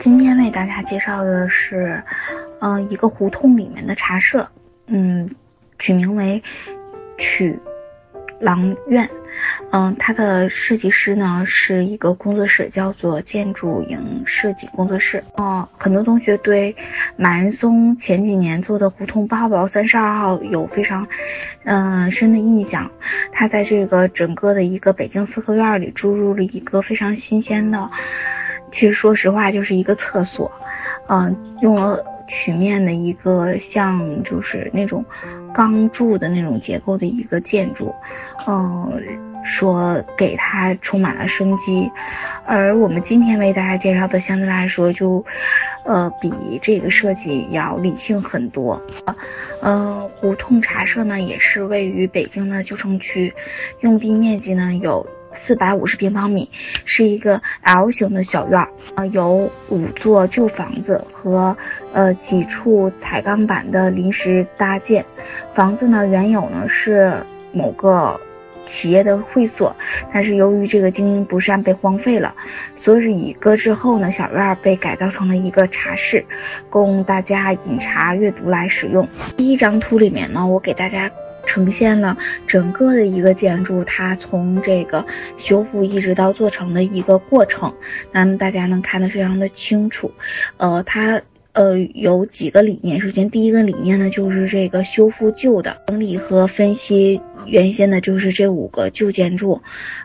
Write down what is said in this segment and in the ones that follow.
今天为大家介绍的是，嗯，一个胡同里面的茶社，嗯，取名为曲廊院，嗯，它的设计师呢是一个工作室，叫做建筑营设计工作室。哦，很多同学对马岩松前几年做的胡同八号三十二号有非常，嗯，深的印象。他在这个整个的一个北京四合院里注入了一个非常新鲜的。其实说实话，就是一个厕所，嗯，用了曲面的一个像就是那种钢柱的那种结构的一个建筑，嗯，说给它充满了生机。而我们今天为大家介绍的，相对来说就，呃，比这个设计要理性很多。呃，胡同茶社呢，也是位于北京的旧城区，用地面积呢有。四百五十平方米，是一个 L 型的小院儿，呃，有五座旧房子和呃几处彩钢板的临时搭建。房子呢，原有呢是某个企业的会所，但是由于这个经营不善被荒废了，所以搁置后呢，小院儿被改造成了一个茶室，供大家饮茶阅读来使用。第一张图里面呢，我给大家。呈现了整个的一个建筑，它从这个修复一直到做成的一个过程，那么大家能看得非常的清楚。呃，它呃有几个理念，首先第一个理念呢就是这个修复旧的，整理和分析。原先的，就是这五个旧建筑，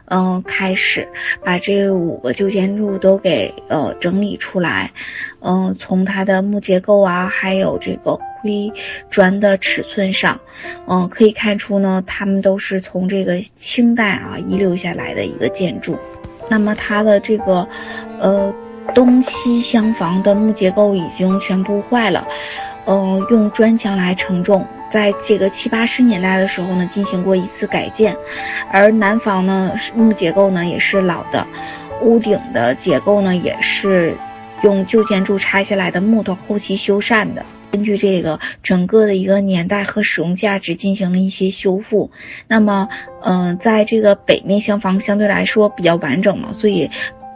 嗯，开始把这五个旧建筑都给呃整理出来，嗯，从它的木结构啊，还有这个灰砖的尺寸上，嗯，可以看出呢，它们都是从这个清代啊遗留下来的一个建筑。那么它的这个呃东西厢房的木结构已经全部坏了，嗯，用砖墙来承重。在这个七八十年代的时候呢，进行过一次改建，而南房呢木结构呢也是老的，屋顶的结构呢也是用旧建筑拆下来的木头后期修缮的。根据这个整个的一个年代和使用价值进行了一些修复。那么，嗯，在这个北面厢房相对来说比较完整嘛，所以。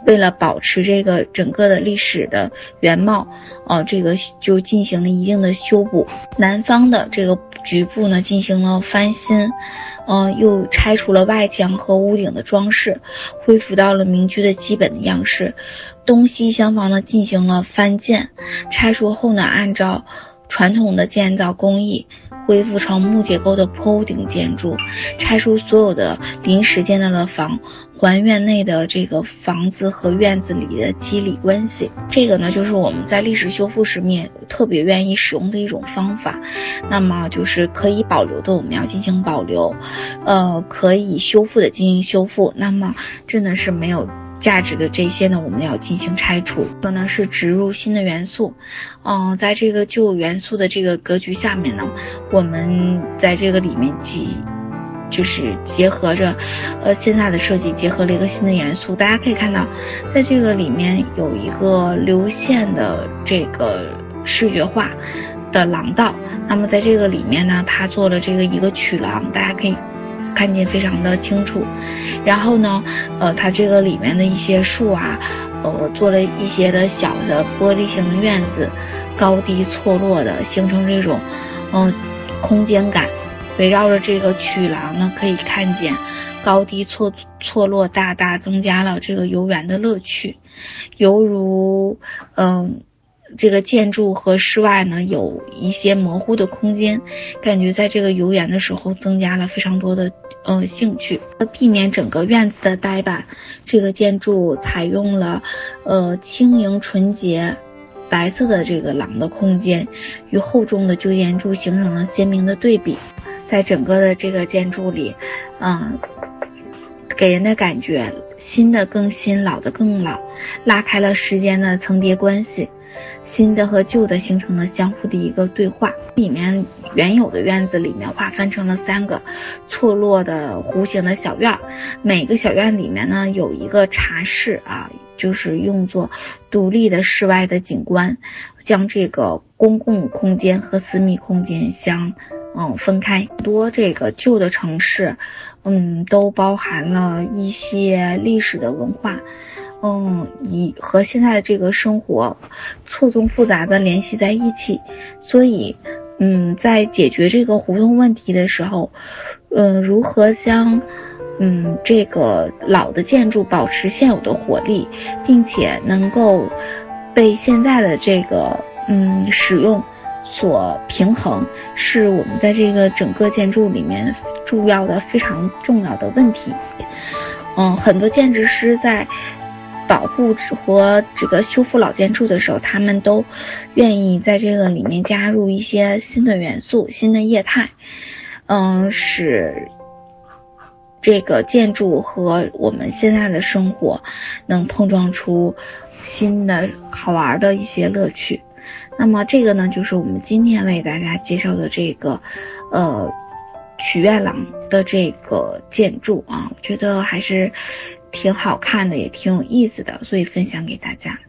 为了保持这个整个的历史的原貌，呃，这个就进行了一定的修补。南方的这个局部呢，进行了翻新，嗯，又拆除了外墙和屋顶的装饰，恢复到了民居的基本的样式。东西厢房呢，进行了翻建，拆除后呢，按照传统的建造工艺。恢复成木结构的坡屋顶建筑，拆除所有的临时建造的房，还原内的这个房子和院子里的肌理关系。这个呢，就是我们在历史修复时面特别愿意使用的一种方法。那么就是可以保留的，我们要进行保留；呃，可以修复的进行修复。那么真的是没有。价值的这些呢，我们要进行拆除。可能是植入新的元素，嗯，在这个旧元素的这个格局下面呢，我们在这个里面几，就是结合着，呃，现在的设计结合了一个新的元素。大家可以看到，在这个里面有一个流线的这个视觉化的廊道。那么在这个里面呢，它做了这个一个曲廊，大家可以。看见非常的清楚，然后呢，呃，它这个里面的一些树啊，呃，做了一些的小的玻璃型的院子，高低错落的，形成这种，嗯，空间感。围绕着这个曲廊呢，可以看见高低错错落，大大增加了这个游园的乐趣，犹如，嗯。这个建筑和室外呢有一些模糊的空间，感觉在这个游园的时候增加了非常多的呃兴趣。避免整个院子的呆板，这个建筑采用了呃轻盈纯洁白色的这个廊的空间，与厚重的旧建筑形成了鲜明的对比。在整个的这个建筑里，嗯，给人的感觉新的更新，老的更老，拉开了时间的层叠关系。新的和旧的形成了相互的一个对话。里面原有的院子里面划分成了三个错落的弧形的小院，每个小院里面呢有一个茶室啊，就是用作独立的室外的景观，将这个公共空间和私密空间相嗯分开。多这个旧的城市，嗯，都包含了一些历史的文化。嗯，以和现在的这个生活错综复杂的联系在一起，所以，嗯，在解决这个胡同问题的时候，嗯，如何将，嗯，这个老的建筑保持现有的活力，并且能够被现在的这个，嗯，使用所平衡，是我们在这个整个建筑里面重要的非常重要的问题。嗯，很多建筑师在。保护和这个修复老建筑的时候，他们都愿意在这个里面加入一些新的元素、新的业态，嗯，使这个建筑和我们现在的生活能碰撞出新的好玩的一些乐趣。那么这个呢，就是我们今天为大家介绍的这个，呃，曲院廊的这个建筑啊，我觉得还是。挺好看的，也挺有意思的，所以分享给大家。